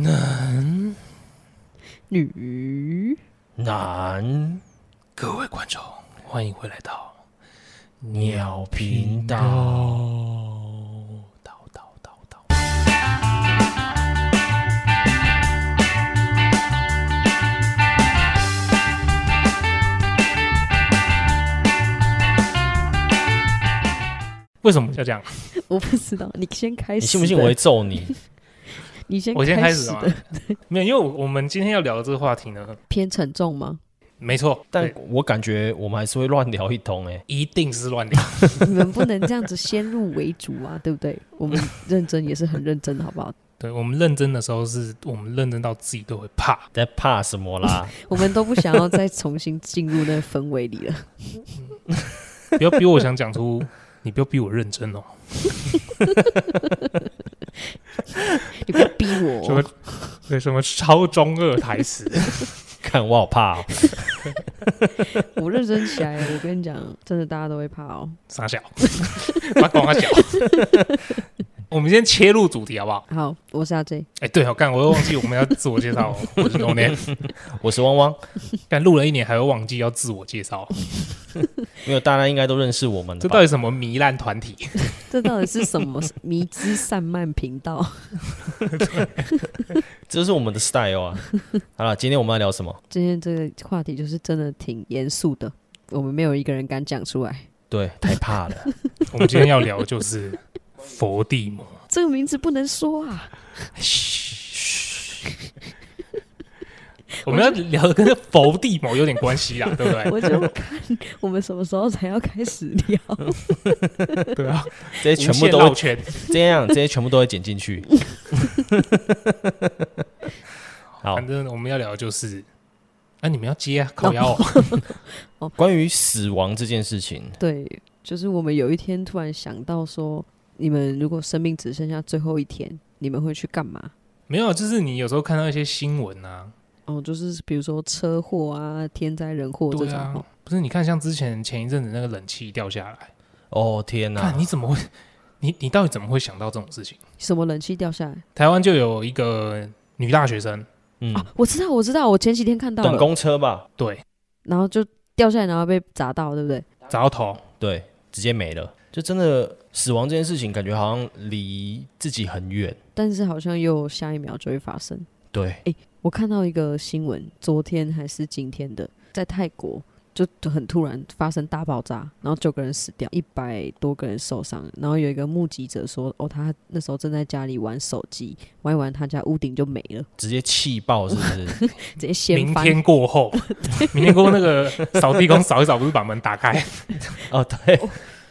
男、女、男，各位观众，欢迎回来到鸟频道。道道道道。为什么要这样？我不知道，你先开始。你信不信我会揍你？你先，我先开始的吗？没有，因为我们今天要聊的这个话题呢，偏沉重吗？没错，但我感觉我们还是会乱聊一通诶、欸，一定是乱聊。你们不能这样子先入为主啊，对不对？我们认真也是很认真，好不好？对，我们认真的时候，是我们认真到自己都会怕。在怕什么啦？我们都不想要再重新进入那个氛围里了。不要逼我想讲出，你不要逼我认真哦。你不要逼我、哦。什么？对，什么超中二台词？看我好怕哦！我认真起来，我跟你讲，真的大家都会怕哦。傻笑，把光他小。我们先切入主题好不好？好，我是阿 J。哎、欸，对，我干，我又忘记我们要自我介绍。我是 No Name，我是汪汪。干录了一年，还会忘记要自我介绍？没有，大家应该都认识我们。这到底什么糜烂团体？这到底是什么 迷之散漫频道？这是我们的 style 啊！好了，今天我们要聊什么？今天这个话题就是真的挺严肃的，我们没有一个人敢讲出来。对，太怕了。我们今天要聊的就是。佛地魔，这个名字不能说啊！嘘，我们要聊的跟佛地魔有点关系啦，对不对？我就看我们什么时候才要开始聊。对啊，这些全部都全这样，这些全部都会剪进去。好，反正我们要聊的就是，啊，你们要接啊，靠腰哦。关于死亡这件事情，对，就是我们有一天突然想到说。你们如果生命只剩下最后一天，你们会去干嘛？没有，就是你有时候看到一些新闻啊，哦，就是比如说车祸啊、天灾人祸这种。啊、不是，你看像之前前一阵子那个冷气掉下来，哦天哪！你怎么会？你你到底怎么会想到这种事情？什么冷气掉下来？台湾就有一个女大学生，嗯、啊，我知道，我知道，我前几天看到了，等公车吧？对，然后就掉下来，然后被砸到，对不对？砸到头，对，直接没了。就真的死亡这件事情，感觉好像离自己很远，但是好像又下一秒就会发生。对，哎，我看到一个新闻，昨天还是今天的，在泰国就很突然发生大爆炸，然后九个人死掉，一百多个人受伤。然后有一个目击者说：“哦，他那时候正在家里玩手机，玩一玩，他家屋顶就没了，直接气爆，是不是？直接掀翻。明天过后，明天过后那个扫地工扫一扫，不是把门打开？哦，对。哦”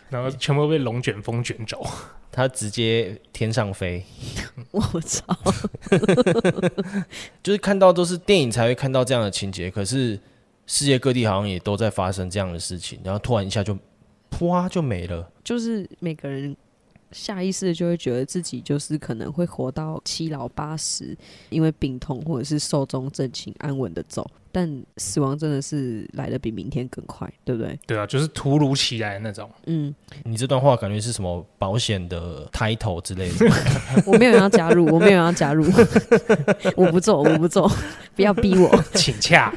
然后全部被龙卷风卷走，他直接天上飞。我操！就是看到都是电影才会看到这样的情节，可是世界各地好像也都在发生这样的事情，然后突然一下就啪就没了。就是每个人下意识就会觉得自己就是可能会活到七老八十，因为病痛或者是寿终正寝，安稳的走。但死亡真的是来的比明天更快，对不对？对啊，就是突如其来的那种。嗯，你这段话感觉是什么保险的 title 之类的？我没有要加入，我没有要加入，我不做，我不做，不要逼我，请洽。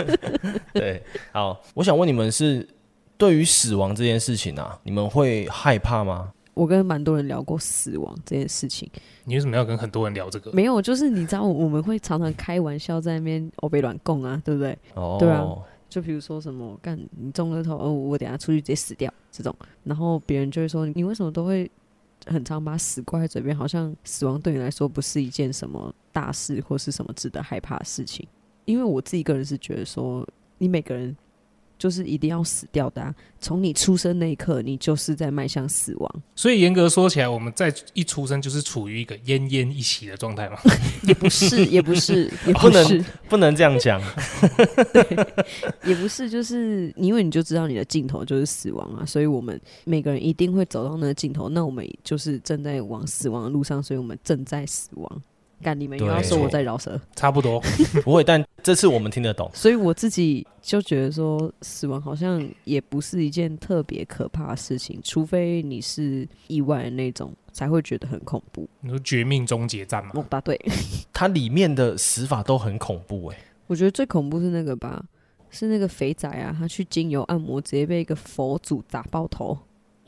对，好，我想问你们是对于死亡这件事情啊，你们会害怕吗？我跟蛮多人聊过死亡这件事情。你为什么要跟很多人聊这个？没有，就是你知道，我们会常常开玩笑在那边欧北乱供啊，对不对？哦，对啊。就比如说什么，干你中了头，哦，我等下出去直接死掉这种，然后别人就会说，你为什么都会很常把死挂在嘴边，好像死亡对你来说不是一件什么大事或是什么值得害怕的事情。因为我自己个人是觉得说，你每个人。就是一定要死掉的啊！从你出生那一刻，你就是在迈向死亡。所以严格说起来，我们在一出生就是处于一个奄奄一息的状态吗？也不是，也不是，也不能不能这样讲。对，也不是，就是因为你就知道你的尽头就是死亡啊，所以我们每个人一定会走到那个尽头。那我们就是正在往死亡的路上，所以我们正在死亡。干你们又要说我在饶舌，差不多。不会，但这次我们听得懂。所以我自己就觉得说，死亡好像也不是一件特别可怕的事情，除非你是意外的那种，才会觉得很恐怖。你说绝命终结战吗？我答对。它里面的死法都很恐怖哎、欸。我觉得最恐怖是那个吧，是那个肥仔啊，他去精油按摩，直接被一个佛祖砸爆头。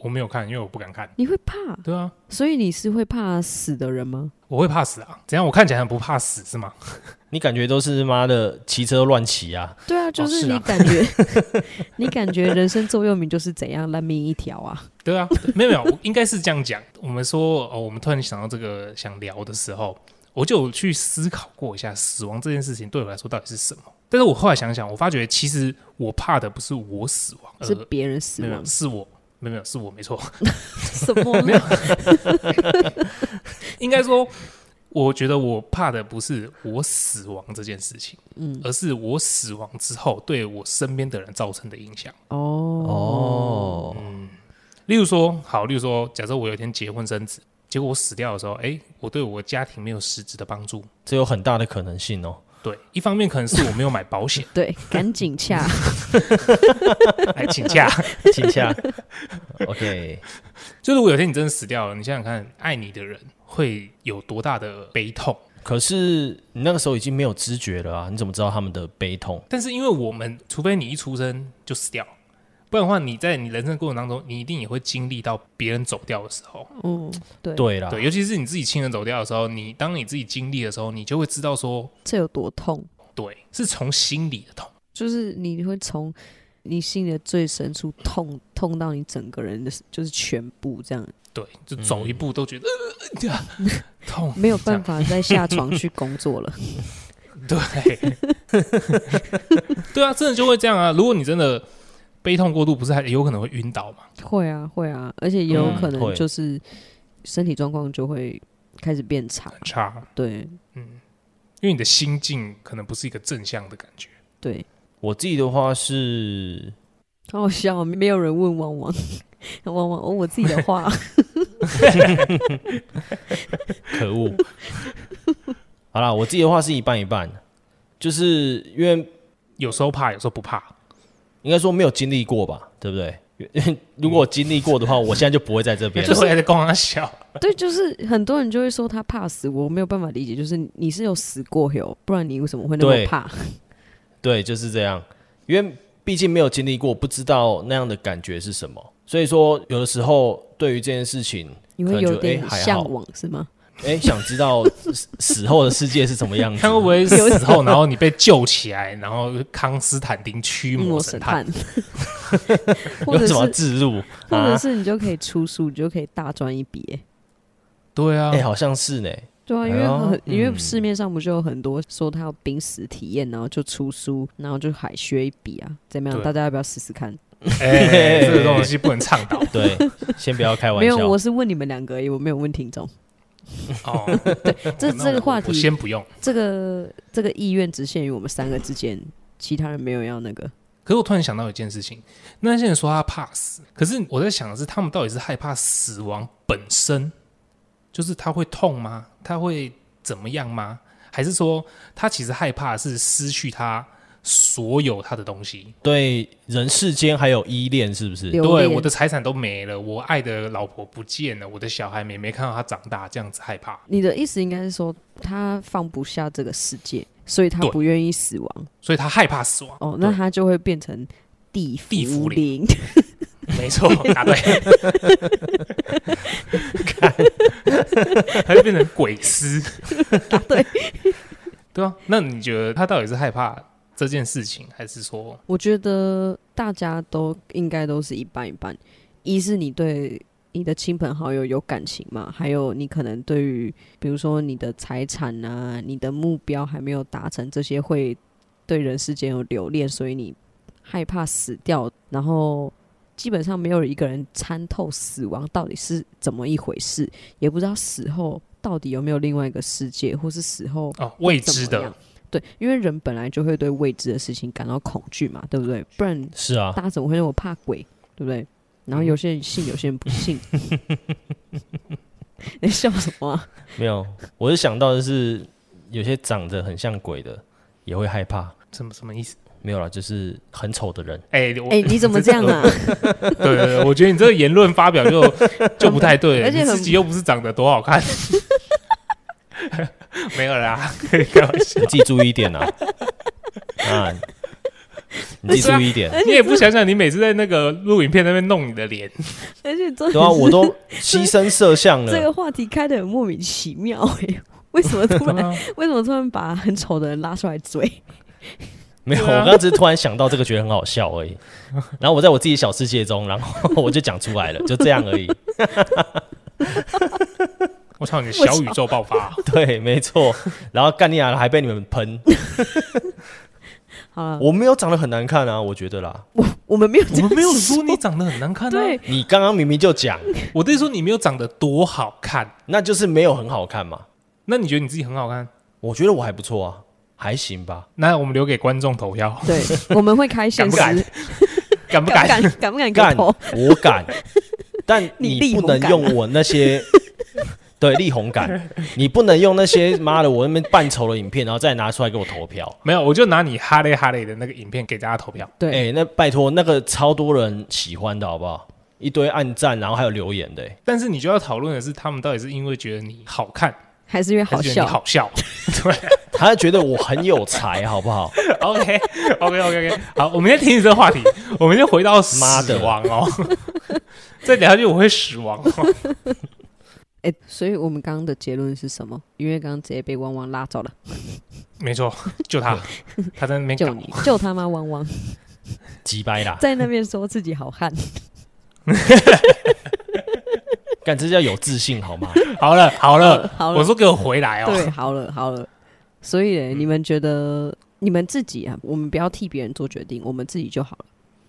我没有看，因为我不敢看。你会怕？对啊，所以你是会怕死的人吗？我会怕死啊！怎样？我看起来很不怕死是吗？你感觉都是妈的骑车乱骑啊？对啊，就是你感觉，哦啊、你感觉人生座右铭就是怎样烂命一条啊？对啊，没有没有，应该是这样讲。我们说哦，我们突然想到这个想聊的时候，我就有去思考过一下死亡这件事情对我来说到底是什么。但是我后来想想，我发觉其实我怕的不是我死亡，是别人死亡，是我。没有没有，是我没错。什么？没有。应该说，我觉得我怕的不是我死亡这件事情，嗯，而是我死亡之后对我身边的人造成的影响。哦哦，嗯。例如说，好，例如说，假设我有一天结婚生子，结果我死掉的时候，哎，我对我家庭没有实质的帮助，这有很大的可能性哦。对，一方面可能是我没有买保险。对，赶紧洽，来请假，请假。OK，就如果有一天你真的死掉了，你想想看，爱你的人会有多大的悲痛？可是你那个时候已经没有知觉了啊，你怎么知道他们的悲痛？但是因为我们，除非你一出生就死掉。不然的话，你在你人生的过程当中，你一定也会经历到别人走掉的时候。嗯，对，对啦，对，尤其是你自己亲人走掉的时候，你当你自己经历的时候，你就会知道说这有多痛。对，是从心里的痛，就是你会从你心里的最深处痛，痛到你整个人的，就是全部这样。对，就走一步都觉得、嗯呃、痛，没有办法再下床去工作了。对，对啊，真的就会这样啊！如果你真的。悲痛过度不是还有可能会晕倒吗？会啊，会啊，而且也有可能就是身体状况就会开始变差，很差。对，嗯，因为你的心境可能不是一个正向的感觉。对，我自己的话是，好笑，没有人问汪汪，汪汪，哦，我自己的话，可恶。好啦，我自己的话是一半一半，就是因为有时候怕，有时候不怕。应该说没有经历过吧，对不对？如果经历过的话，我现在就不会在这边了。就是在跟我笑。对，就是很多人就会说他怕死，我没有办法理解。就是你是有死过哟，不然你为什么会那么怕？对，对，就是这样。因为毕竟没有经历过，不知道那样的感觉是什么。所以说，有的时候对于这件事情，你会有点向往，是吗？哎、欸，想知道死后的世界是什么样子？他会不会死后，然后你被救起来，然后康斯坦丁驱魔 神探，或者 什么自入，或者是你就可以出书，你就可以大赚一笔。对啊，哎、欸，好像是呢。对啊，因为很、哎、因为市面上不就有很多说他要濒死体验，然后就出书，然后就海削一笔啊？怎么样？大家要不要试试看？哎、欸，这个东西不能倡导。对，先不要开玩笑。没有，我是问你们两个而已，我没有问听众。哦，对，这这个话题先不用。这个这个意愿只限于我们三个之间，其他人没有要那个。可是我突然想到一件事情，那些人说他怕死，可是我在想的是，他们到底是害怕死亡本身，就是他会痛吗？他会怎么样吗？还是说他其实害怕的是失去他？所有他的东西，对人世间还有依恋，是不是？对，我的财产都没了，我爱的老婆不见了，我的小孩没没看到他长大，这样子害怕。你的意思应该是说，他放不下这个世界，所以他不愿意死亡，所以他害怕死亡。哦，那他就会变成地地府灵。没错，答对。看，他就变成鬼师。答对。对啊，那你觉得他到底是害怕？这件事情还是说，我觉得大家都应该都是一半一半。一是你对你的亲朋好友有感情嘛，还有你可能对于比如说你的财产啊、你的目标还没有达成，这些会对人世间有留恋，所以你害怕死掉。然后基本上没有一个人参透死亡到底是怎么一回事，也不知道死后到底有没有另外一个世界，或是死后哦未知的。对，因为人本来就会对未知的事情感到恐惧嘛，对不对？不然是啊，大家怎么会那么怕鬼，对不对？然后有些人信，有些人不信。你笑什么、啊？没有，我是想到的是有些长得很像鬼的也会害怕。什么什么意思？没有啦，就是很丑的人。哎、欸，哎、欸，你怎么这样啊？对对对，我觉得你这个言论发表就就不太对，而且自己又不是长得多好看。没有啦，开玩笑，你自己注意一点啊！啊，你自己注意一点。你也不想想，你每次在那个录影片那边弄你的脸，而且对啊，我都牺牲摄像了。这个话题开的很莫名其妙哎、欸，为什么突然为什么突然把很丑的人拉出来追？没有，我刚刚只是突然想到这个，觉得很好笑而已。然后我在我自己小世界中，然后我就讲出来了，就这样而已。我操，你的小宇宙爆发！对，没错。然后干你娘还被你们喷。好了，我没有长得很难看啊，我觉得啦。我我们没有，我们没有说你长得很难看啊。对，你刚刚明明就讲，我对你说你没有长得多好看，那就是没有很好看嘛。那你觉得你自己很好看？我觉得我还不错啊。还行吧，那我们留给观众投票。对，我们会开限时，敢不敢？敢不敢？敢不敢敢？我敢，但 你不能用我那些对力宏感，你不能用那些妈的我那边扮丑的影片，然后再拿出来给我投票。没有，我就拿你哈雷哈雷的那个影片给大家投票。对，哎、欸，那拜托，那个超多人喜欢的好不好？一堆暗赞，然后还有留言的。但是你就要讨论的是，他们到底是因为觉得你好看，还是因为好笑？好笑，对。他觉得我很有才，好不好？OK，OK，OK，OK，好，我们先停止这个话题，我们先回到死亡哦。再聊下去我会死亡哦。哎，所以我们刚刚的结论是什么？因为刚刚直接被汪汪拉走了。没错，就他，他在那边救你，救他吗？汪汪，急掰啦，在那边说自己好汉。干，这叫有自信好吗？好了，好了，好了，我说给我回来哦。对，好了，好了。所以、嗯，你们觉得你们自己啊，我们不要替别人做决定，我们自己就好了。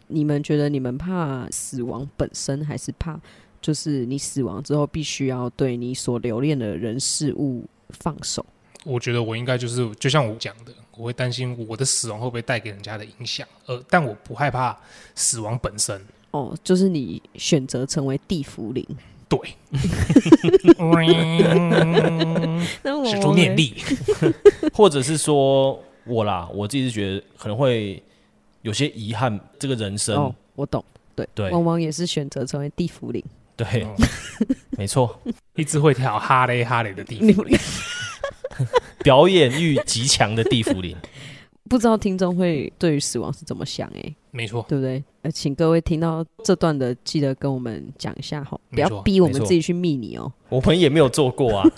你们觉得你们怕死亡本身，还是怕就是你死亡之后必须要对你所留恋的人事物放手？我觉得我应该就是就像我讲的，我会担心我的死亡会不会带给人家的影响，呃，但我不害怕死亡本身。哦，就是你选择成为地缚灵。对，使出念力 或者是说我啦，我自己是觉得可能会有些遗憾，这个人生。哦，我懂，对对，往往也是选择成为地缚灵，对，哦、没错，一直会跳哈雷哈雷的地缚灵，表演欲极强的地府灵。不知道听众会对于死亡是怎么想？哎，没错，对不对？呃，请各位听到这段的，记得跟我们讲一下哈，不要逼我们自己去密你哦。我们也没有做过啊，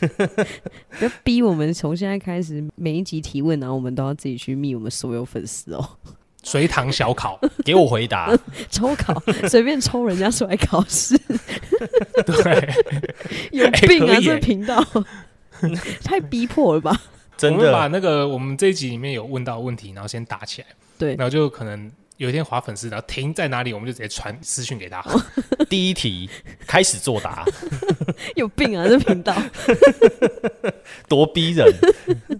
不要逼我们从现在开始每一集提问，然后我们都要自己去密我们所有粉丝哦。随堂小考，给我回答，抽考，随便抽人家出来考试。对，有病啊！这频道太逼迫了吧？真的，我们把那个我们这一集里面有问到问题，然后先打起来，对，然后就可能有一天划粉丝，然后停在哪里，我们就直接传私讯给他。第一题开始作答，有病啊！这频道 多逼人。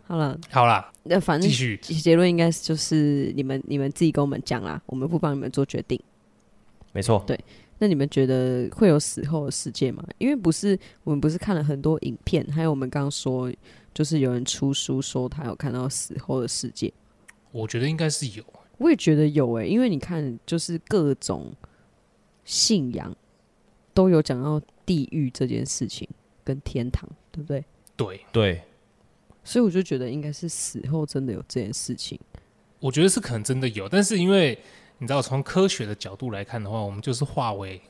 好了，好了，那反正继续结论应该就是你们你们自己跟我们讲啦，我们不帮你们做决定。没错，对。那你们觉得会有死后的世界吗？因为不是我们不是看了很多影片，还有我们刚刚说。就是有人出书说他有看到死后的世界，我觉得应该是有，我也觉得有诶，因为你看，就是各种信仰都有讲到地狱这件事情跟天堂，对不对？对对，所以我就觉得应该是死后真的有这件事情。我觉得是可能真的有，但是因为你知道，从科学的角度来看的话，我们就是化为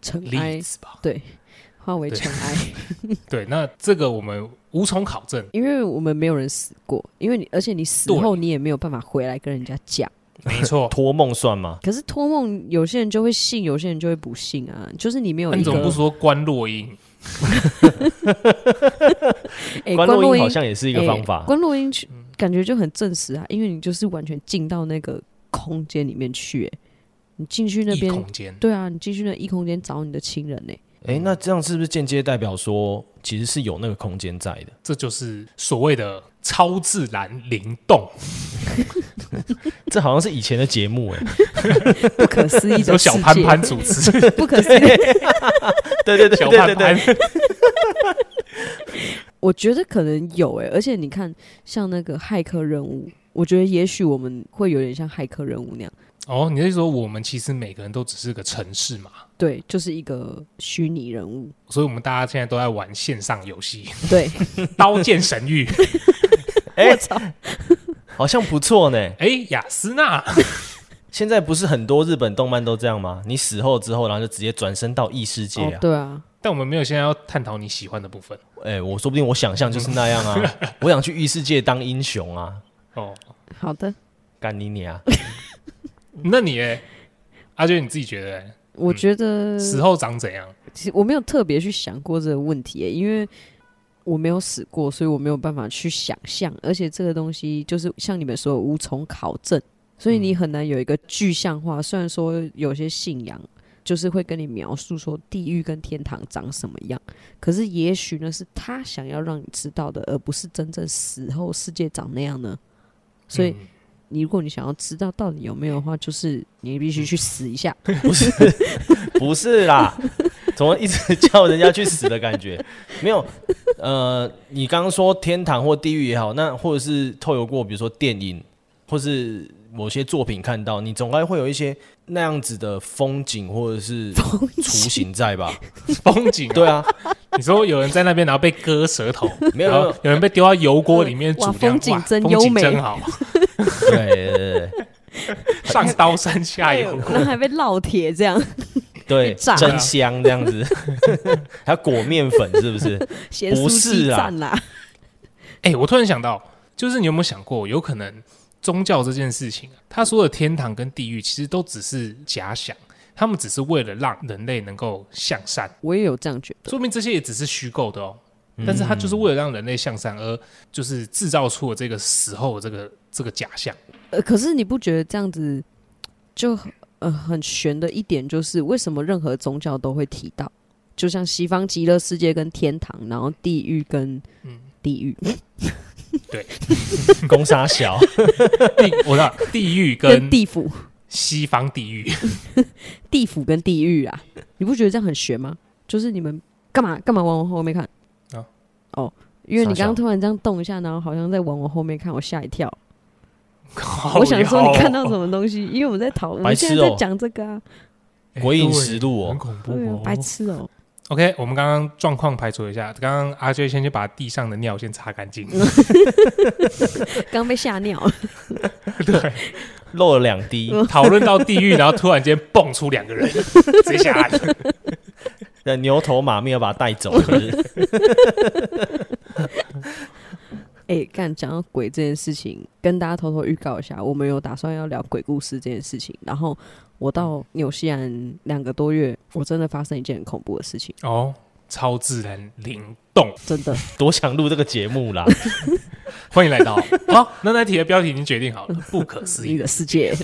尘埃吧，对。化为尘埃。对，那这个我们无从考证，因为我们没有人死过，因为你而且你死后你也没有办法回来跟人家讲。没错，托梦算吗？可是托梦有些人就会信，有些人就会不信啊。就是你没有一个，你怎么不说关落音？欸、观落音好像也是一个方法。观落音感觉就很证实啊，因为你就是完全进到那个空间里面去、欸，你进去那边，空间对啊，你进去那异空间找你的亲人呢、欸。哎、欸，那这样是不是间接代表说，其实是有那个空间在的？这就是所谓的超自然灵动。这好像是以前的节目哎，不可思议。有小潘潘主持，不可思议。对对对，小潘潘。我觉得可能有哎、欸，而且你看，像那个骇客任务，我觉得也许我们会有点像骇客任务那样。哦，你是说我们其实每个人都只是个城市嘛？对，就是一个虚拟人物。所以，我们大家现在都在玩线上游戏。对，《刀剑神域》欸。我操，好像不错呢。哎、欸，亚丝娜，现在不是很多日本动漫都这样吗？你死后之后，然后就直接转身到异世界啊、哦？对啊。但我们没有现在要探讨你喜欢的部分。哎、欸，我说不定我想象就是那样啊！我想去异世界当英雄啊！哦，好的，干你你啊！那你哎，阿娟你自己觉得？我觉得、嗯、死后长怎样？其实我没有特别去想过这个问题，因为我没有死过，所以我没有办法去想象。而且这个东西就是像你们说无从考证，所以你很难有一个具象化。虽然说有些信仰。就是会跟你描述说地狱跟天堂长什么样，可是也许呢是他想要让你知道的，而不是真正死后世界长那样呢。所以，你如果你想要知道到底有没有的话，就是你必须去死一下。不是，不是啦，怎么一直叫人家去死的感觉？没有，呃，你刚刚说天堂或地狱也好，那或者是透过过，比如说电影或是某些作品看到，你总该会有一些。那样子的风景或者是 雏形在吧？风景对啊，你说有人在那边，然后被割舌头，没有，有，有人被丢到油锅里面煮，风景真优美，真好。对对对，上刀山下油锅，然后还被烙铁这样，对，真香这样子，还要裹面粉是不是？不是啊，哎、欸，我突然想到，就是你有没有想过，有可能？宗教这件事情，他说的天堂跟地狱其实都只是假想，他们只是为了让人类能够向善。我也有这样觉得，说明这些也只是虚构的哦。但是他就是为了让人类向善，而就是制造出了这个死后的这个这个假象。呃，可是你不觉得这样子就呃很玄的一点，就是为什么任何宗教都会提到，就像西方极乐世界跟天堂，然后地狱跟地狱。嗯对，公杀小地，我知道地狱跟地府，西方地狱，地府跟地狱啊，你不觉得这样很玄吗？就是你们干嘛干嘛往我后面看啊？哦，因为你刚刚突然这样动一下，然后好像在往我后面看，我吓一跳。我想说你看到什么东西？因为我们在讨论，我们现在在讲这个啊，《鬼影实录》哦，很恐怖哦，白痴哦。OK，我们刚刚状况排除一下。刚刚阿 J 先去把地上的尿先擦干净。刚被吓尿，对，漏了两滴。讨论到地狱，然后突然间蹦出两个人，直接下来。那牛头马面要把他带走。哎、欸，刚讲到鬼这件事情，跟大家偷偷预告一下，我们有打算要聊鬼故事这件事情，然后。我到纽西兰两个多月，我真的发生一件很恐怖的事情哦，超自然灵动，真的多想录这个节目啦！欢迎来到好，那那题的标题已经决定好了，不可思议的世界，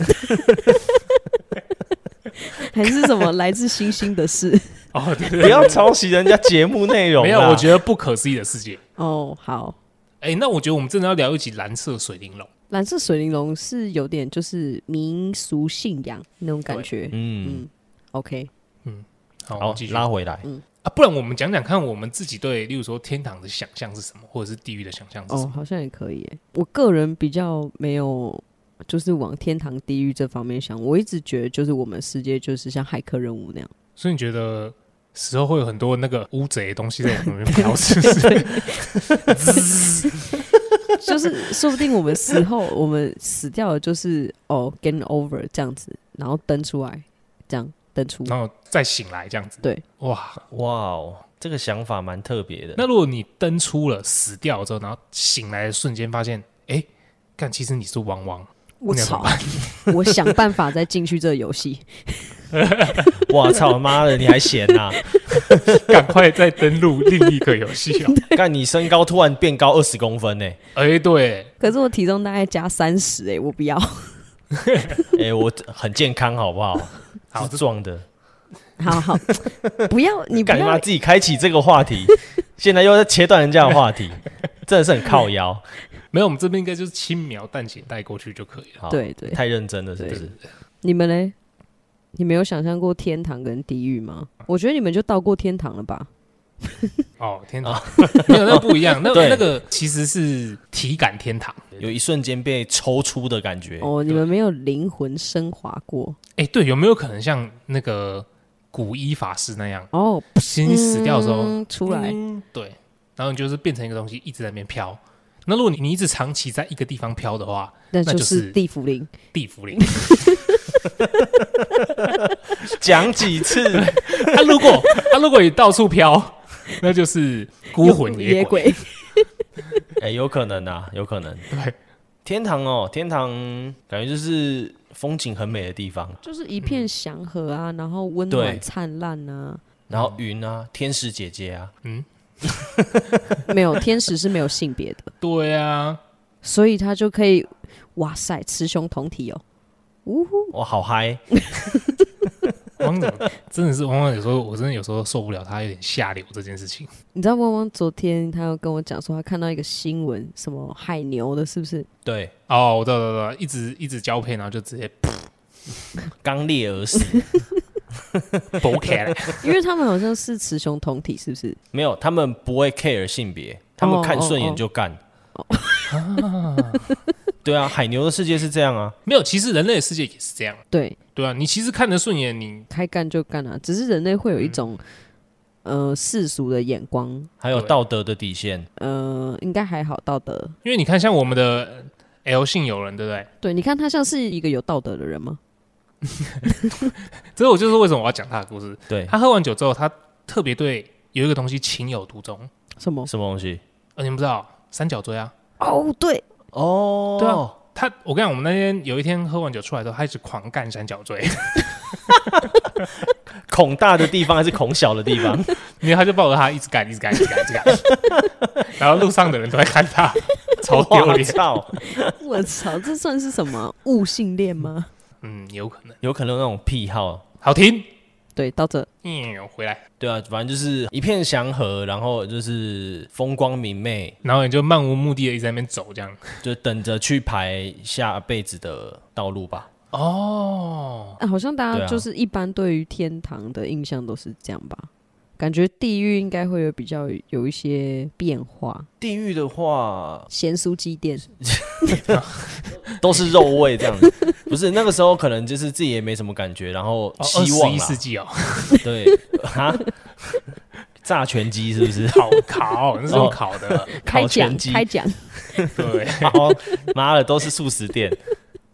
还是什么来自星星的事？哦，对对对，不要抄袭人家节目内容。没有，我觉得不可思议的世界。哦，好，哎、欸，那我觉得我们真的要聊一集蓝色水玲珑。蓝色水玲珑是有点就是民俗信仰那种感觉，嗯嗯，OK，嗯，好，好，继续拉回来，嗯啊，不然我们讲讲看，我们自己对，例如说天堂的想象是什么，或者是地狱的想象是什么？哦，好像也可以耶。我个人比较没有，就是往天堂、地狱这方面想。我一直觉得，就是我们世界就是像骇客任务那样。所以你觉得死后会有很多那个乌贼的东西在我们里面飘，是不是？就是说不定我们死后，我们死掉了，就是哦，game over 这样子，然后登出来，这样登出，然后再醒来这样子。对，哇哇哦，这个想法蛮特别的。那如果你登出了，死掉了之后，然后醒来的瞬间发现，哎，看，其实你是汪汪，我操！我想办法再进去这个游戏。我操妈的，你还闲呐、啊？赶快再登录另一个游戏哦！看你身高突然变高二十公分呢、欸？哎、欸，对。可是我体重大概加三十哎，我不要。哎、欸，我很健康，好不好？好壮的。好好，不要你不要干嘛自己开启这个话题？现在又在切断人家的话题，真的是很靠腰。没有，我们这边应该就是轻描淡写带过去就可以了。对对，太认真了，是不是？你们呢？你没有想象过天堂跟地狱吗？我觉得你们就到过天堂了吧？哦，天堂 没有那不一样，那对那个其实是体感天堂。有一瞬间被抽出的感觉。哦，你们没有灵魂升华过哎，对，有没有可能像那个古一法师那样，哦？其实你死掉的时候，嗯出来，嗯对，然后你就是变成一个东西，一直在那边飘。那如果你你一直长期在一个地方飘的话，那就是是地府灵。地府灵。讲几次？他、如果 他、如果你到处飘，那就是孤魂野鬼。鬼，哎、有可能啊，有可能。对，天堂哦，天堂感觉就是风景很美的地方，就是一片祥和啊，然后温暖灿烂啊。然后云啊，天使姐姐啊，嗯没有天使是没有性别的，对啊，所以他就可以，哇塞，雌雄同体哦。呜呼，我，好嗨！汪总真的是汪汪，有时候我真的有时候受不了他有点下流这件事情。你知道汪汪昨天他有跟我讲说，他看到一个新闻，什么海牛的，是不是？对，哦，我知道，知道，知道，一直一直交配，然后就直接刚烈而死，不 care，。因为他们好像是雌雄同体，是不是？没有，他们不会 care 性别，他们看顺眼就干。对啊，海牛的世界是这样啊，没有，其实人类的世界也是这样。对，对啊，你其实看得顺眼，你开干就干啊，只是人类会有一种、呃世俗的眼光，还有道德的底线。呃，应该还好道德。因为你看，像我们的 L 姓友人，对不对？对，你看他像是一个有道德的人吗？这我就是为什么我要讲他的故事。对，他喝完酒之后，他特别对有一个东西情有独钟。什么？什么东西？呃，你们不知道三角锥啊？哦，对，哦，对啊，他我跟你讲，我们那天有一天喝完酒出来之后，他一直狂干三角锥，孔大的地方还是孔小的地方？因为他就抱着他一直干，一直干，一直干，一直干，然后路上的人都在看他，超丢我脸。操，我操，这算是什么悟性恋吗？嗯，有可能。有可能有那种癖好。好停，对，到这嗯，回来，对啊，反正就是一片祥和，然后就是风光明媚，然后你就漫无目的的一直在那边走，这样。就等着去排下辈子的道路吧。哦，啊好像大家就是一般对于天堂的印象都是这样吧？感觉地狱应该会有比较有一些变化，地狱的话咸酥鸡店。都是肉味这样子，不是那个时候可能就是自己也没什么感觉，然后二希望啦。十一世纪哦，对。啊，炸全鸡是不是？烤烤，那是用烤的，烤全鸡。开奖，对，然 后妈的都是素食店，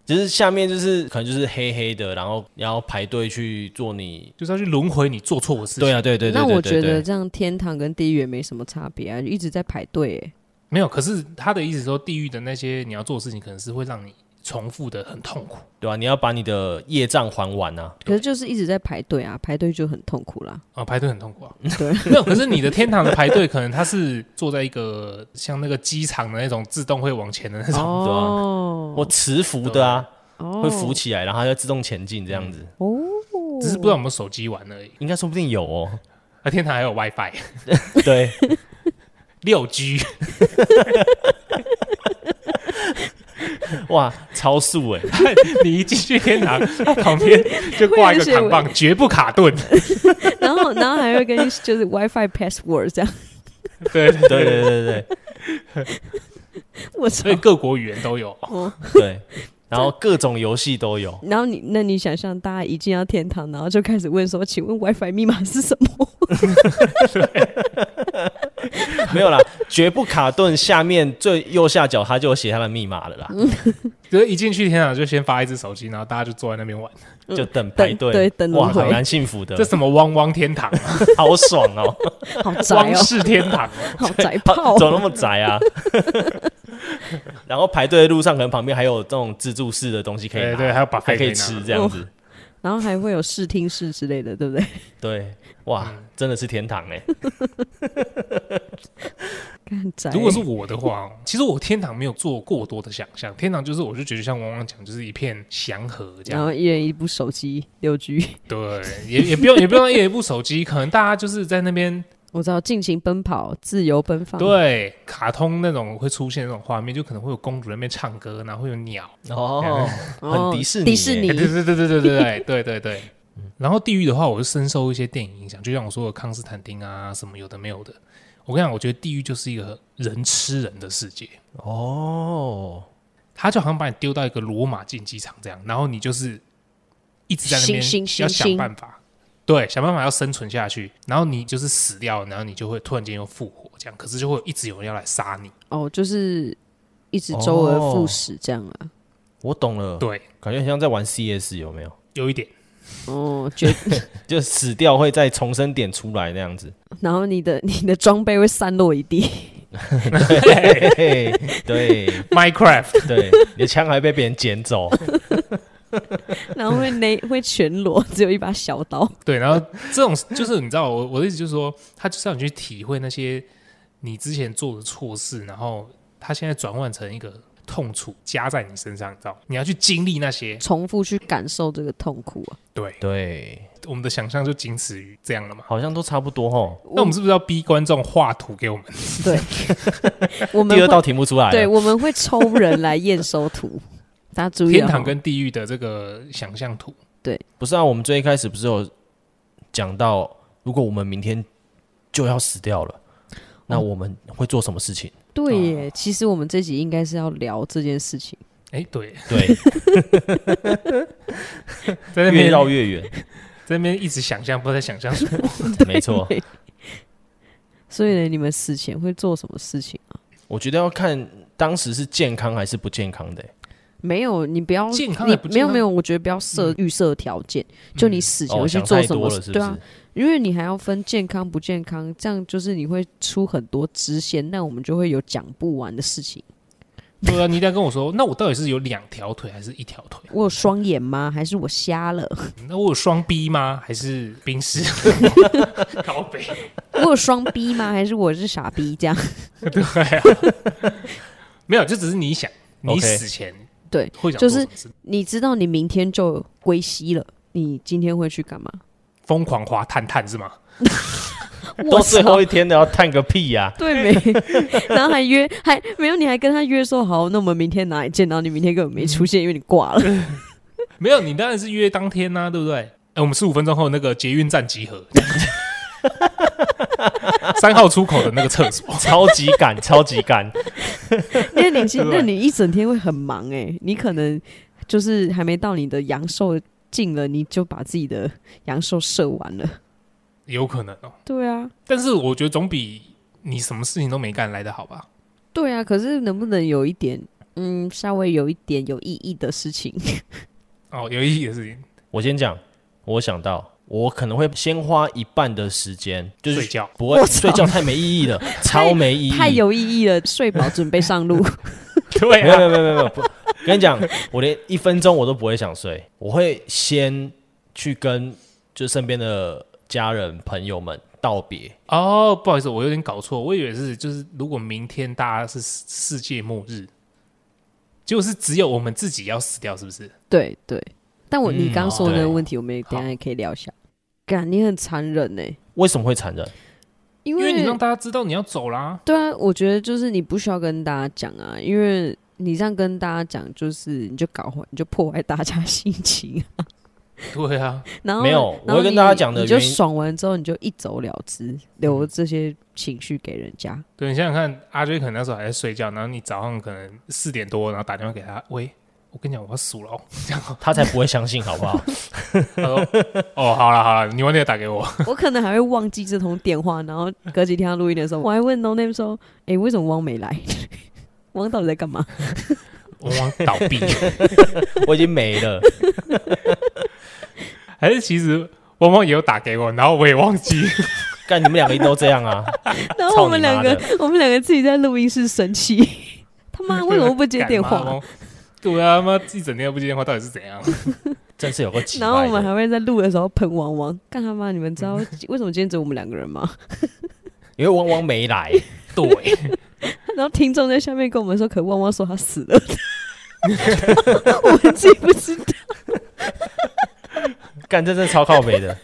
就是下面就是可能就是黑黑的，然后要排队去做你。就是要去轮回你做错的事情。对啊，对对对对那我觉得这样天堂跟地狱也没什么差别啊，一直在排队欸。没有，可是他的意思说，地狱的那些你要做的事情，可能是会让你重复的很痛苦。对吧、你要把你的业障还完啊！可是就是一直在排队啊，排队就很痛苦啦。啊，排队很痛苦啊。对，没有，可是你的天堂的排队，可能它是坐在一个像那个机场的那种自动会往前的那种。哦，我磁浮的啊，哦会浮起来，然后它就自动前进这样子。哦，只是不知道有没有手机玩而已。应该说不定有哦。那天堂还有 WiFi，对，六 G，哇，超速哎！你一进去天堂，旁边就挂一个扛棒，绝不卡顿。然后然后还会跟你就是 WiFi password 这样，对对对对对对对我所以！各国语言都有。哦，对，然后各种游戏都有。然后你那你想象大家一进到天堂，然后就开始问说，请问 WiFi 密码是什么？没有啦，绝不卡顿。下面最右下角他就有写他的密码了啦，就是一进去天堂就先发一只手机，然后大家就坐在那边玩。就等排队。对等轮哇，蛮幸福的这，什么汪汪天堂啊，好爽哦！好宅哦，汪氏天堂哦。好宅炮 怎么那么宅啊？然后排队的路上，可能旁边还有这种自助式的东西可以拿，对对还有还可以吃这样子。然后还会有试听室之类的，对不对？对，哇，真的是天堂 哎！如果是我的话，其实我天堂没有做过多的想象，天堂就是我就觉得像汪汪讲，就是一片祥和这样。然后一人一部手机六 G，对，也也不用也不用一人一部手机，可能大家就是在那边我知道尽情奔跑，自由奔放。对卡通那种会出现那种画面，就可能会有公主在那边唱歌，然后会有鸟。哦，哦很迪士尼耶迪士尼欸对对对对对对对对对对。然后地狱的话，我就深受一些电影影响，就像我说的康斯坦丁啊，什么有的没有的。我跟你讲，我觉得地狱就是一个人吃人的世界哦，他就好像把你丢到一个罗马竞技场这样，然后你就是一直在那边要想办法，对，想办法要生存下去，然后你就是死掉，然后你就会突然间又复活这样，可是就会一直有人要来杀你。哦，就是一直周而复始这样啊。哦，我懂了，对，感觉很像在玩 CS 有没有？有一点。哦，就 就死掉会再重生点出来那样子，然后你的你的装备会散落一地，对对，Minecraft，对，你的枪还被别人捡走，然后会那会全裸，只有一把小刀，对，然后这种就是你知道我我的意思就是说，他就是让你去体会那些你之前做的错事，然后他现在转换成一个。痛楚加在你身上，你知道？你要去经历那些，重复去感受这个痛苦啊。对对，我们的想象就仅此于这样了嘛？好像都差不多哦。那我们是不是要逼观众画图给我们？对，我们第二道题目出来了。对，我们会抽人来验收图，大家注意。天堂跟地狱的这个想象图。对，不是啊，我们最一开始不是有讲到，如果我们明天就要死掉了，那我们会做什么事情？对耶，其实我们这集应该是要聊这件事情。哎，对对，在那边越绕越远，在那边一直想象，不知道在想象什么。没错。所以呢，你们死前会做什么事情啊？我觉得要看当时是健康还是不健康的。没有，你不要健康，不健康，没有没有，我觉得不要设预设条件，就你死前会去做什么？对啊。因为你还要分健康不健康，这样就是你会出很多支线，那我们就会有讲不完的事情。对啊，你一定要跟我说，那我到底是有两条腿还是一条腿？我有双眼吗？还是我瞎了？那我有双逼吗？还是冰丝 高北？我有双逼吗？还是我是傻逼？这样？对啊，没有，就只是你想，你死前.对，会就是你知道你明天就归西了，你今天会去干嘛？疯狂滑探探是吗？都最后一天了，要探个屁呀！对没？然后还约，还没有？你还跟他约说好，那我们明天哪里见？然后你明天根本没出现，因为你挂了。没有，你当然是约当天呐，对不对？哎，我们十五分钟后那个捷运站集合，三号出口的那个厕所，超级赶，超级赶。因为你其实，那你一整天会很忙哎，你可能就是还没到你的阳寿。尽了你就把自己的阳寿射完了，有可能哦。对啊，但是我觉得总比你什么事情都没干来的好吧？对啊，可是能不能有一点，嗯，稍微有一点有意义的事情？哦，有意义的事情，我先讲。我想到，我可能会先花一半的时间就是睡觉，不会睡觉太没意义了，超没意义，太有意义了，睡饱准备上路。对啊，没有没有没有没有不。跟你讲，我连一分钟我都不会想睡，我会先去跟就身边的家人朋友们道别。哦，不好意思，我有点搞错，我以为是就是如果明天大家是世界末日，就是只有我们自己要死掉，是不是？对对。但我你刚说的那个问题，我们等下也可以聊一下。干，你很残忍呢？为什么会残忍？因为你让大家知道你要走啦。对啊，我觉得就是你不需要跟大家讲啊，因为。你这样跟大家讲，就是你就搞坏，你就破坏大家心情啊。对啊，然后没有，我会跟大家讲的，你就爽完之后你就一走了之，留这些情绪给人家。对，你想想看，阿 J 可能那时候还在睡觉，然后你早上可能四点多，然后打电话给他，喂，我跟你讲，我要死了哦，这样他才不会相信，好不好？他说，哦，好了好了，你晚点打给我。我可能还会忘记这通电话，然后隔几天他录音的时候，我还问 No Name 说，哎，为什么汪没来？汪到底在干嘛？汪汪倒闭，我已经没了。还是其实汪汪也有打给我，然后我也忘记。干你们两个都这样啊？然后我们两个，我们两个自己在录音室生气。他妈为什么不接电话？对啊，妈一整天都不接电话，到底是怎样？真是有个奇。然后我们还会在录的时候喷汪汪。干他妈！你们知道 为什么今天只有我们两个人吗？因为汪汪没来。对。然后听众在下面跟我们说：“可汪汪说他死了。”我们自己不知道。干，这真超靠北的。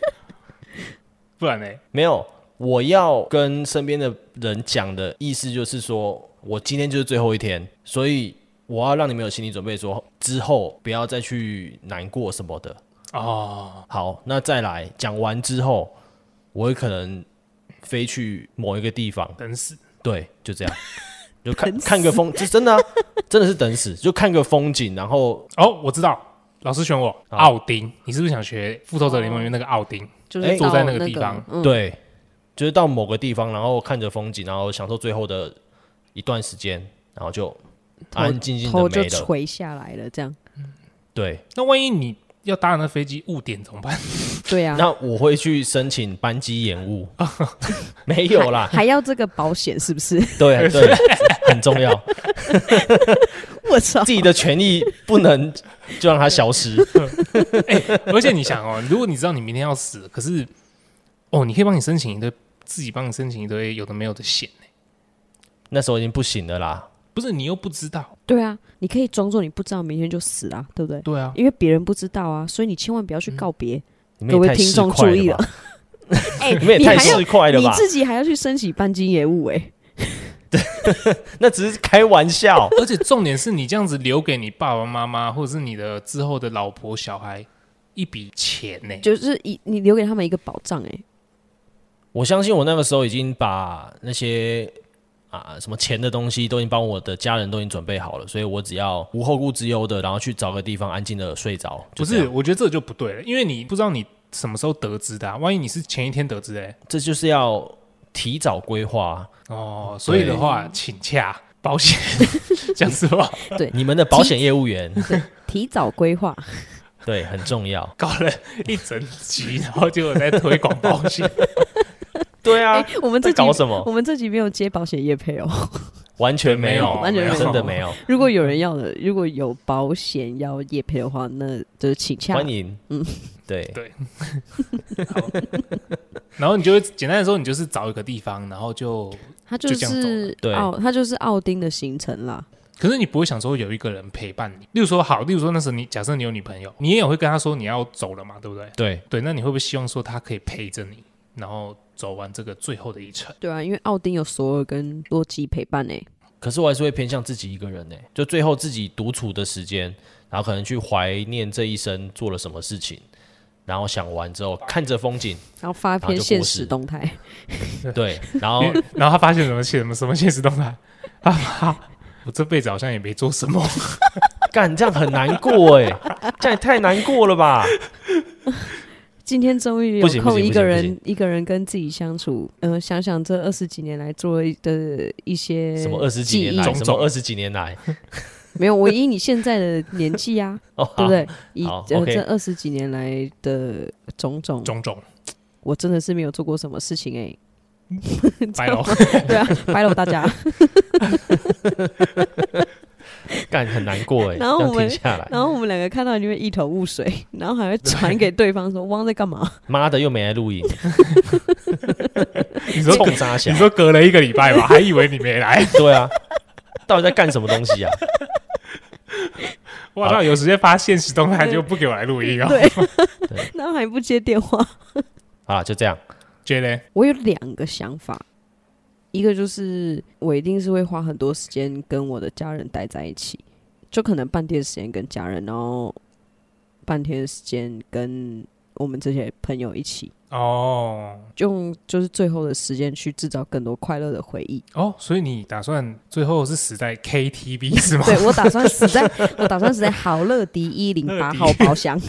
不然呢？没有，我要跟身边的人讲的意思就是说，我今天就是最后一天，所以我要让你们有心理准备说，说之后不要再去难过什么的。哦，好，那再来讲完之后，我会可能飞去某一个地方，等死。对，就这样，就看看个风，这真的、啊、真的是等死，就看个风景，然后哦，我知道，老师选我。奥丁，你是不是想学《复仇者联盟》里面那个奥丁？就是哎坐在那个地方。嗯、对，就是到某个地方，然后看着风景，然后享受最后的一段时间，然后就安安静静头就没了。垂下来了，这样。对，那万一你要搭那飞机误点怎么办？对啊，那我会去申请班机延误，没有啦，还要这个保险是不是？对 对，很重要，我操！自己的权益不能就让它消失。而且你想哦，如果你知道你明天要死，可是哦，你可以帮你申请一堆，自己帮你申请一堆有的没有的险呢。那时候已经不行了啦。不是你又不知道，对啊，你可以装作你不知道，明天就死啊，对不对？对啊，因为别人不知道啊，所以你千万不要去告别。各位听众注意了吧，哎、你们也太市侩了吧？自己还要去申请半斤业务哎、那只是开玩笑。而且重点是你这样子留给你爸爸妈妈或者是你的之后的老婆小孩一笔钱呢。就是一你留给他们一个保障哎、我相信我那个时候已经把那些啊什么钱的东西都已经帮我的家人都已经准备好了，所以我只要无后顾之忧的，然后去找个地方安静的睡着。不是，我觉得这就不对了，因为你不知道你什么时候得知的、啊，万一你是前一天得知的、欸，这就是要提早规划。哦，所以的话，请洽保险，讲实话，对？你们的保险业务员提早规划。对很重要。搞了一整集，然后结果在推广保险，对啊哎、，我们这集在搞什么？我们这集没有接保险业配哦。完全没有，完全没有。真的没有。如果有人要的，如果有保险要业配的话，那就请洽。欢迎，嗯，对。对。然后你就会简单的说，你就是找一个地方，然后就，他就就这样走是对。奥，他就是奥丁的行程啦。可是你不会想说有一个人陪伴你，例如说好，例如说那时候你假设你有女朋友，你也有会跟她说你要走了嘛，对不对？对，对，那你会不会希望说她可以陪着你，然后走完这个最后的一程？对啊，因为奥丁有索尔跟洛基陪伴呢、可是我还是会偏向自己一个人呢，就最后自己独处的时间，然后可能去怀念这一生做了什么事情，然后想完之后看着风景，然后发篇现实动态。对，然后 然后他发现什么现什么什么现实动态，啊哈，我这辈子好像也没做什么。干这样很难过哎，这样也太难过了吧？今天终于有空一个人一个人跟自己相处，呃，想想这二十几年来做的一些什么二十几年来，什么二十几年来，没有，我以你现在的年纪啊，哦，对不对？以这二十几年来的种种，种种。我真的是没有做过什么事情哎、白了，对啊，拜了大家。干很难过哎，然后我们下来，然后我们两个看到你会一头雾水，然后还会传给对方说汪在干嘛？妈的又没来录音，你说你？说隔了一个礼拜吧，还以为你没来。对啊，到底在干什么东西啊？我好像有时间发现实动态就不给我来录音啊。对，然后还不接电话。啊，就这样，觉得我有两个想法，一个就是我一定是会花很多时间跟我的家人待在一起，就可能半天时间跟家人，然后半天时间跟我们这些朋友一起，哦用就是最后的时间去制造更多快乐的回忆。哦，所以你打算最后是死在 KTV 是吗？对我打算死在，我打算死在好乐迪一零八号包厢。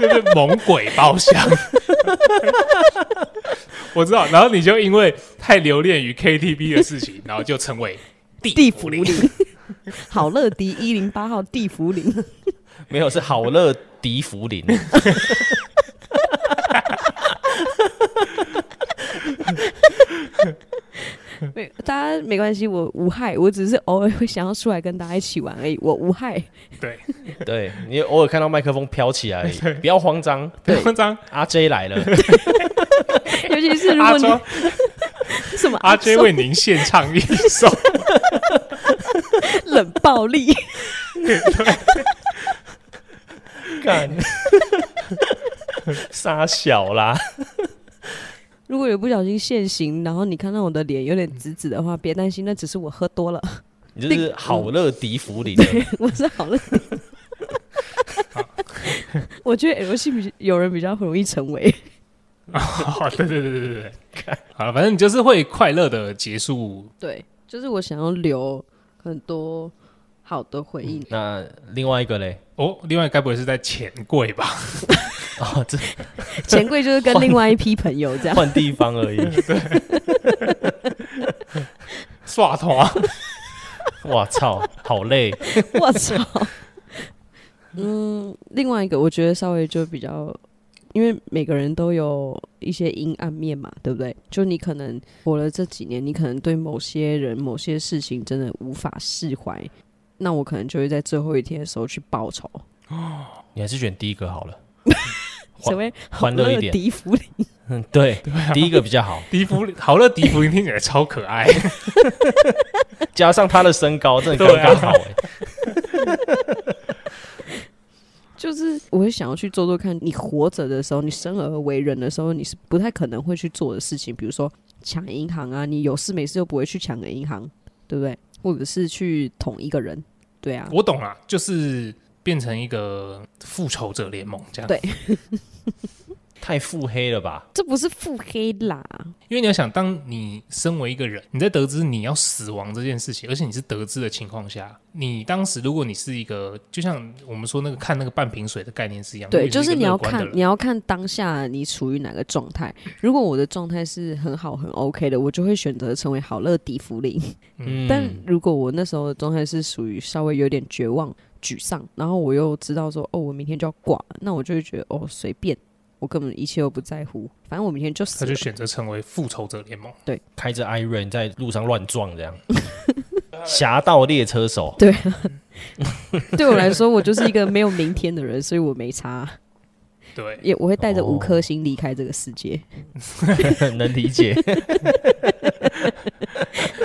就是猛鬼包厢。我知道，然后你就因为太留恋于 KTV 的事情，然后就成为地茯地福林。好乐迪一零八号地福林。没有是好乐迪福林，没，大家没关系，我无害，我只是偶尔会想要出来跟大家一起玩而已，我无害。对，对你偶尔看到麦克风飘起来而已，不要慌张，不要慌张。阿 J 来了，尤其是如果你什么阿 J 周为您献唱一首。冷暴力，干，傻小啦，如果有不小心现形，然后你看到我的脸有点紫紫的话，别担心，那只是我喝多了。你就是 好乐迪福林的，我是好乐迪。我觉得 L 系比有人比较容易成为。哦，对对对对对对，好了，反正你就是会快乐的结束。对，就是我想要留很多好的回应。那另外一个嘞？哦，另外该不会是在钱柜吧？哦，这 钱柜就是跟另外一批朋友这样换地方而已。对，刷团。我操，好累！我操。嗯，另外一个我觉得稍微就比较，因为每个人都有一些阴暗面嘛，对不对？就你可能活了这几年，你可能对某些人、某些事情真的无法释怀，那我可能就会在最后一天的时候去报仇。哦，你还是选第一个好了，稍微欢乐一点。迪福林，嗯，对，对啊，第一个比较好。迪福林，好乐迪福林听起来超可爱，加上他的身高，真的刚刚好哎。就是我会想要去做做看，你活着的时候，你生而为人的时候，你是不太可能会去做的事情，比如说抢银行啊，你有事没事又不会去抢个银行，对不对？或者是去捅一个人，对啊。我懂了，就是变成一个复仇者联盟这样。对。太腹黑了吧？这不是腹黑啦，因为你要想，当你身为一个人，你在得知你要死亡这件事情，而且你是得知的情况下，你当时如果你是一个，就像我们说那个看那个半瓶水的概念是一样，对，就是你要看你要看当下你处于哪个状态。如果我的状态是很好很 OK 的，我就会选择成为好乐迪福林。嗯，但如果我那时候的状态是属于稍微有点绝望、沮丧，然后我又知道说哦，我明天就要挂，那我就会觉得哦，随便。我根本一切都不在乎，反正我明天就死。他就选择成为复仇者联盟，对，开着 Iron 在路上乱撞，这样 侠盗猎车手。对，对我来说，我就是一个没有明天的人，所以我没差。对，也我会带着五颗星离开这个世界，哦、能理解。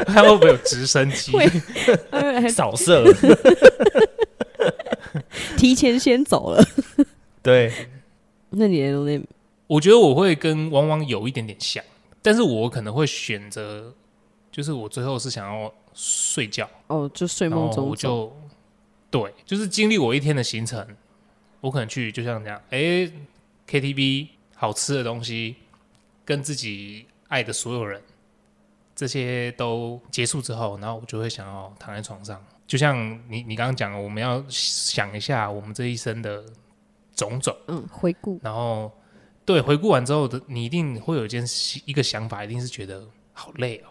他会不会有直升机扫射？提前先走了。对。那你的那，我觉得我会跟汪汪有一点点像，但是我可能会选择，就是我最后是想要睡觉哦，就睡梦中，我就对，就是经历我一天的行程，我可能去就像这样，哎、欸，KTV 好吃的东西，跟自己爱的所有人，这些都结束之后，然后我就会想要躺在床上，就像你你刚刚讲，我们要想一下我们这一生的。种种，嗯，回顾，然后对回顾完之后的你一定会有一件一个想法，一定是觉得好累哦，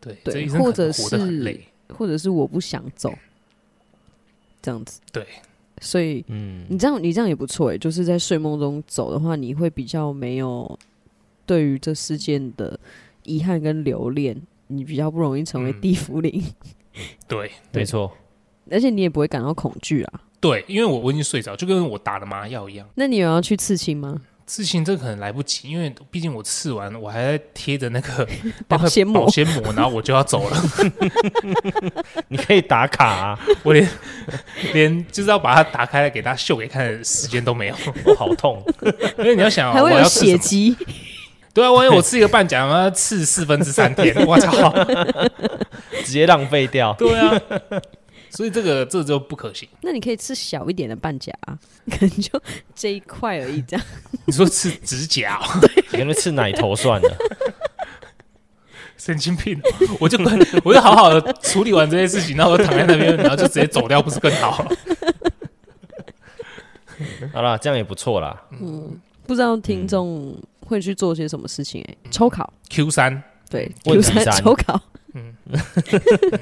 对，对，活或者是累，或者是我不想走，这样子，对，所以，嗯，你这样你这样也不错哎，就是在睡梦中走的话，你会比较没有对于这事件的遗憾跟留恋，你比较不容易成为地府灵，嗯，对，没错，而且你也不会感到恐惧啊。对，因为我我已经睡着，就跟我打了麻药一样。那你有要去刺青吗？刺青这个可能来不及，因为毕竟我刺完，我还在贴着那个 保鲜膜，保鲜膜，然后我就要走了。你可以打卡啊，我连连就是要把它打开来给大家秀给看的时间都没有，我好痛。因为你要想，还会有血迹。对啊，万一我刺一个半甲，我要刺四分之三天，我操，直接浪费掉。对啊。所以这个这个、就不可行。那你可以吃小一点的半甲，啊，可能就这一块而已。这样 你说吃指甲，喔？你可能吃奶头算了。神经病！我就我就好好的处理完这些事情，然后我躺在那边，然后就直接走掉，不是更好？好了，这样也不错啦。嗯，不知道听众会去做些什么事情，欸？哎，抽考 Q 三，对 Q 三抽考。嗯，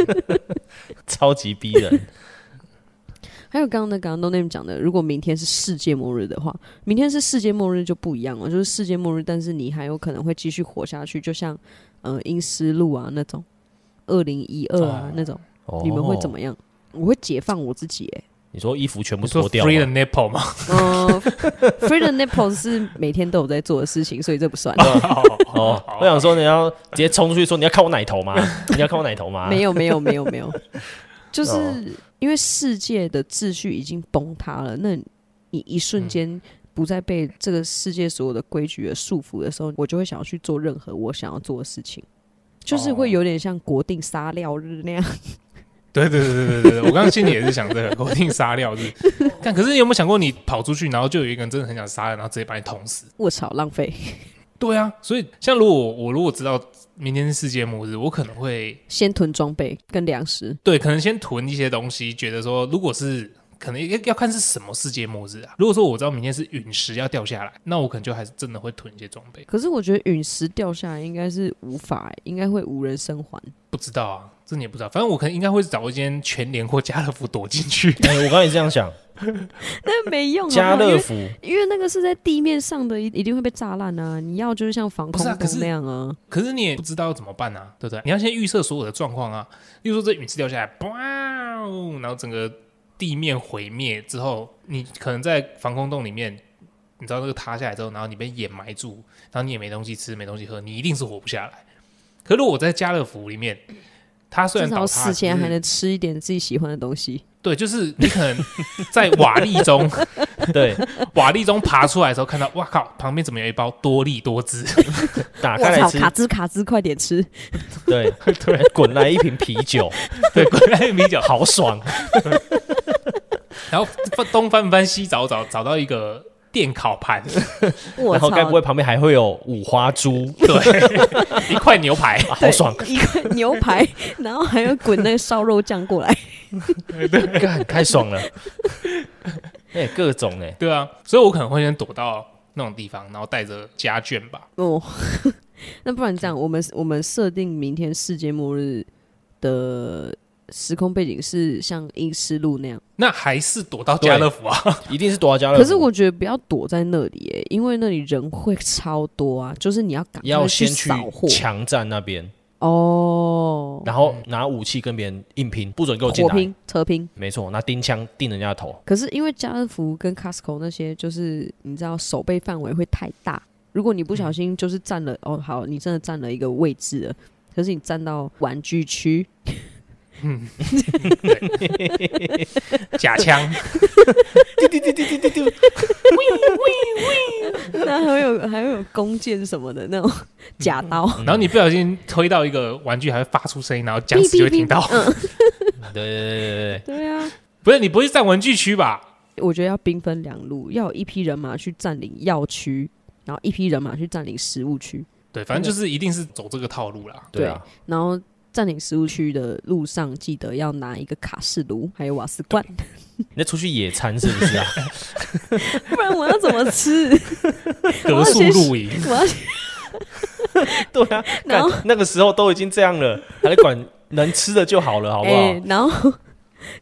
超级逼人。还有刚刚的刚刚 No Name 讲的，如果明天是世界末日的话，明天是世界末日就不一样了，就是世界末日，但是你还有可能会继续活下去，就像呃《阴尸路》啊那种，二零一二啊那种，哦、你们会怎么样？我会解放我自己、欸，哎。你说衣服全部脱掉？Free the nipple 吗？嗯，Free the nipple 是每天都有在做的事情，所以这不算。哦，我想说你要直接冲出去说你要看我奶头吗？你要看我奶头吗？没有没有没有没有，就是因为世界的秩序已经崩塌了，那你一瞬间不再被这个世界所有的规矩而束缚的时候，我就会想要去做任何我想要做的事情，就是会有点像国定杀料日那样。对对对对对我刚刚心里也是想这个，我一定杀掉是。但可是你有没有想过，你跑出去，然后就有一个人真的很想杀人，然后直接把你捅死？我操，浪费。对啊，所以像如果我，我如果知道明天是世界末日，我可能会先囤装备跟粮食。对，可能先囤一些东西，觉得说如果是。可能要要看是什么世界末日啊。如果说我知道明天是陨石要掉下来，那我可能就还是真的会囤一些装备。可是我觉得陨石掉下来应该是无法，应该会无人生还。不知道啊，这你也不知道。反正我可能应该会找一间全联或家乐福躲进去。哎、欸，我刚才也这样想，那没用。家乐福，因为那个是在地面上的，一一定会被炸烂啊！你要就是像防空洞那样啊。可是你也不知道怎么办啊，对不对？你要先预测所有的状况啊。例如说这陨石掉下来，然后整个。地面毁灭之后，你可能在防空洞里面，你知道那个塌下来之后，然后你被掩埋住，然后你也没东西吃，没东西喝，你一定是活不下来。可是如果我在家乐福里面，它虽然倒塌，死前还能吃一点自己喜欢的东西。对，就是你可能在瓦砾中，对，瓦砾中爬出来的时候，看到哇靠，旁边怎么有一包多利多汁，打开来吃，卡兹卡兹，快点吃。对对，滚来一瓶啤酒，对，滚来一瓶啤酒，好爽。然后东翻翻西找找，找到一个电烤盘，然后该不会旁边还会有五花猪？对，一块牛排，啊、好爽！一块牛排，然后还要滚那个烧肉酱过来，对，太爽了！哎、欸，各种哎、欸，对啊，所以我可能会先躲到那种地方，然后带着家眷吧。哦，那不然这样，我们我们设定明天世界末日的。时空背景是像《阴尸路》那样，那还是躲到家乐福啊？一定是躲到家乐福。可是我觉得不要躲在那里，欸，因为那里人会超多啊。就是你要赶快去扫货，强占那边哦，然后拿武器跟别人硬拼，不准给我进来。火拼、车拼，没错，拿钉枪钉人家的头。可是因为家乐福跟 Costco 那些，就是你知道守备范围会太大，如果你不小心就是占了，嗯、哦，好，你真的占了一个位置了，可是你占到玩具区。嗯，假枪，丢丢丢丢丢丢丢，那还有还有弓箭什么的那种假刀，然后你不小心推到一个玩具，还会发出声音，然后僵尸就会听到。对对对对对对啊！不是你不会在玩具区吧？我觉得要兵分两路，要有一批人马去占领药区，然后一批人马去占领食物区。对，反正就是一定是走这个套路啦。对啊，然后。占领食物区的路上，记得要拿一个卡式炉，还有瓦斯罐。你在出去野餐是不是啊？不然我要怎么吃？隔宿露营。我要对啊，然后那个时候都已经这样了，还管能吃的就好了，好不好？欸、然后，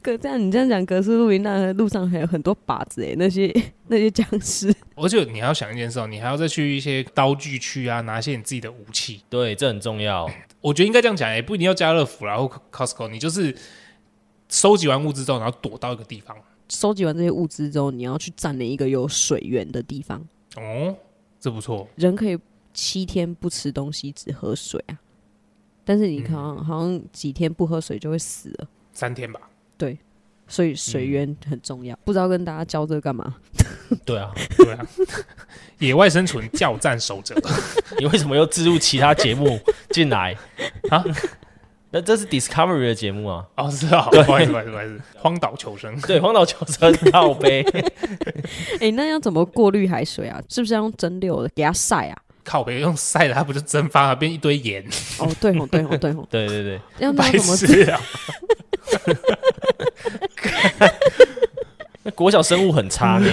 哥这样你这样讲格斯露营，那路上还有很多靶子哎，那些 那些僵尸。而且你还要想一件事哦，你还要再去一些刀具区啊，拿一些你自己的武器。对，这很重要。我觉得应该这样讲，也不一定要家乐福，然后 Costco，你就是收集完物资之后，然后躲到一个地方。收集完这些物资之后，你要去占领一个有水源的地方。哦，这不错。人可以七天不吃东西，只喝水啊。但是你看，嗯、好像几天不喝水就会死了。三天吧。对，所以水源很重要。嗯、不知道跟大家教这个干嘛？对啊，对啊，野外生存教战守则。你为什么又置入其他节目进来啊？那这是 Discovery 的节目啊？哦，是啊，不好意思，不好意思，不好意思，荒岛求生。对，荒岛求生靠北。哎、欸，那要怎么过滤海水啊？是不是要用蒸馏的给它晒啊？靠北用晒的，它不就蒸发了变一堆盐？哦，对哦，对哦，对哦，对对对，要那什么吃啊？那 国小生物很差呢，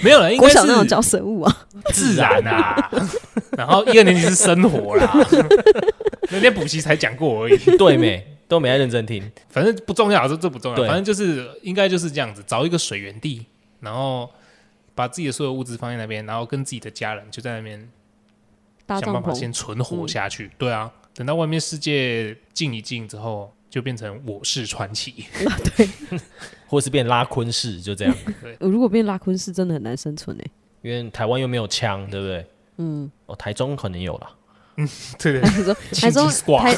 没有了，应该是国小那种叫生物啊，自然啊。然后一二年级是生活啦，那天补习才讲过而已，对没？都没在认真听，反正不重要，这这不重要，反正就是应该就是这样子，找一个水源地，然后把自己的所有物资放在那边，然后跟自己的家人就在那边想办法先存活下去。对啊，等到外面世界静一静之后。就变成我是传奇，对，或是变拉昆市，就这样。对，如果变拉昆市，真的很难生存哎，因为台湾又没有枪，对不对？嗯，哦，台中可能有啦，嗯，对对，台中台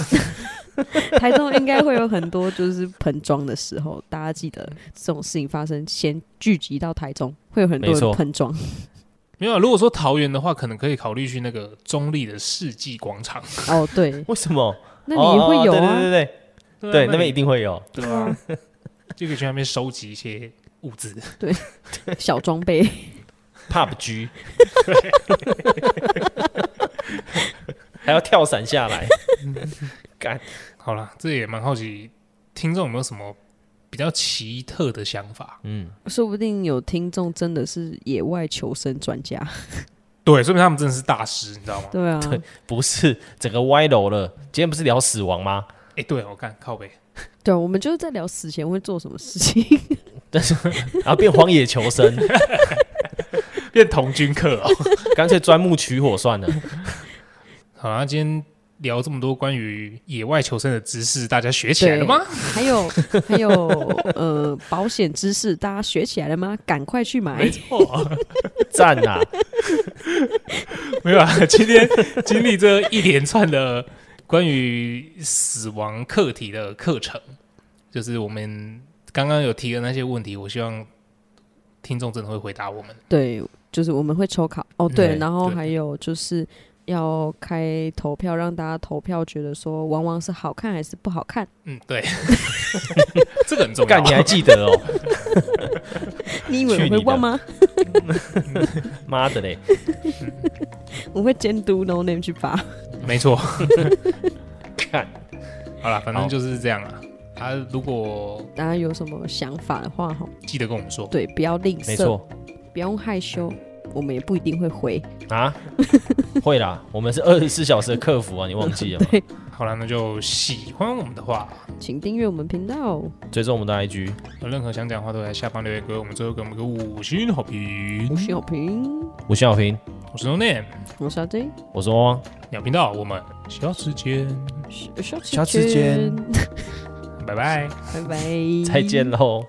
台中应该会有很多就是喷装的时候，大家记得这种事情发生，先聚集到台中，会有很多人喷装。没有，啊如果说桃园的话，可能可以考虑去那个中立的世纪广场。哦，对，为什么？那里会有啊，对对对。对，对啊那边一定会有。对啊，就可以去那边收集一些物资。对 小装备，PUBG，还要跳伞下来，干好了，这也蛮好奇，听众有没有什么比较奇特的想法？嗯，说不定有听众真的是野外求生专家。对，说明他们真的是大师，你知道吗？对啊，对不是整个歪楼了。今天不是聊死亡吗？哎、对我看靠北，对，我们就是在聊死前会做什么事情。但是然后变荒野求生，变童军课哦。干脆钻木取火算了。好啦，今天聊这么多关于野外求生的知识，大家学起来了吗？还有还有呃，保险知识大家学起来了吗？赶快去买没。错，赞啊！没有啊。今天经历这一连串的关于死亡课题的课程，就是我们刚刚有提的那些问题，我希望听众真的会回答我们。对，就是我们会抽考哦，对，然后还有就是要开投票，让大家投票，觉得说往往是好看还是不好看？嗯，对，这个很重要干，。你还记得哦？你以为我会忘吗？妈的嘞！我会监督 No Name 去发。没错。看，好了，反正就是这样了。啊，如果大家有什么想法的话，哈，记得跟我们说。对，不要吝啬，没错不用害羞，我们也不一定会回。啊，会啦，我们是二十四小时的客服啊，你忘记了吗？好了，那就喜欢我们的话，请订阅我们频道，追踪我们的 IG，有任何想讲的话都在下方留言给我们，最后给我们个五星好评五。星好评。五星好评。我是 No Name，我是阿 J，我是汪汪，鸟频道，我们下次见，下下次见，拜拜。拜拜，再见喽。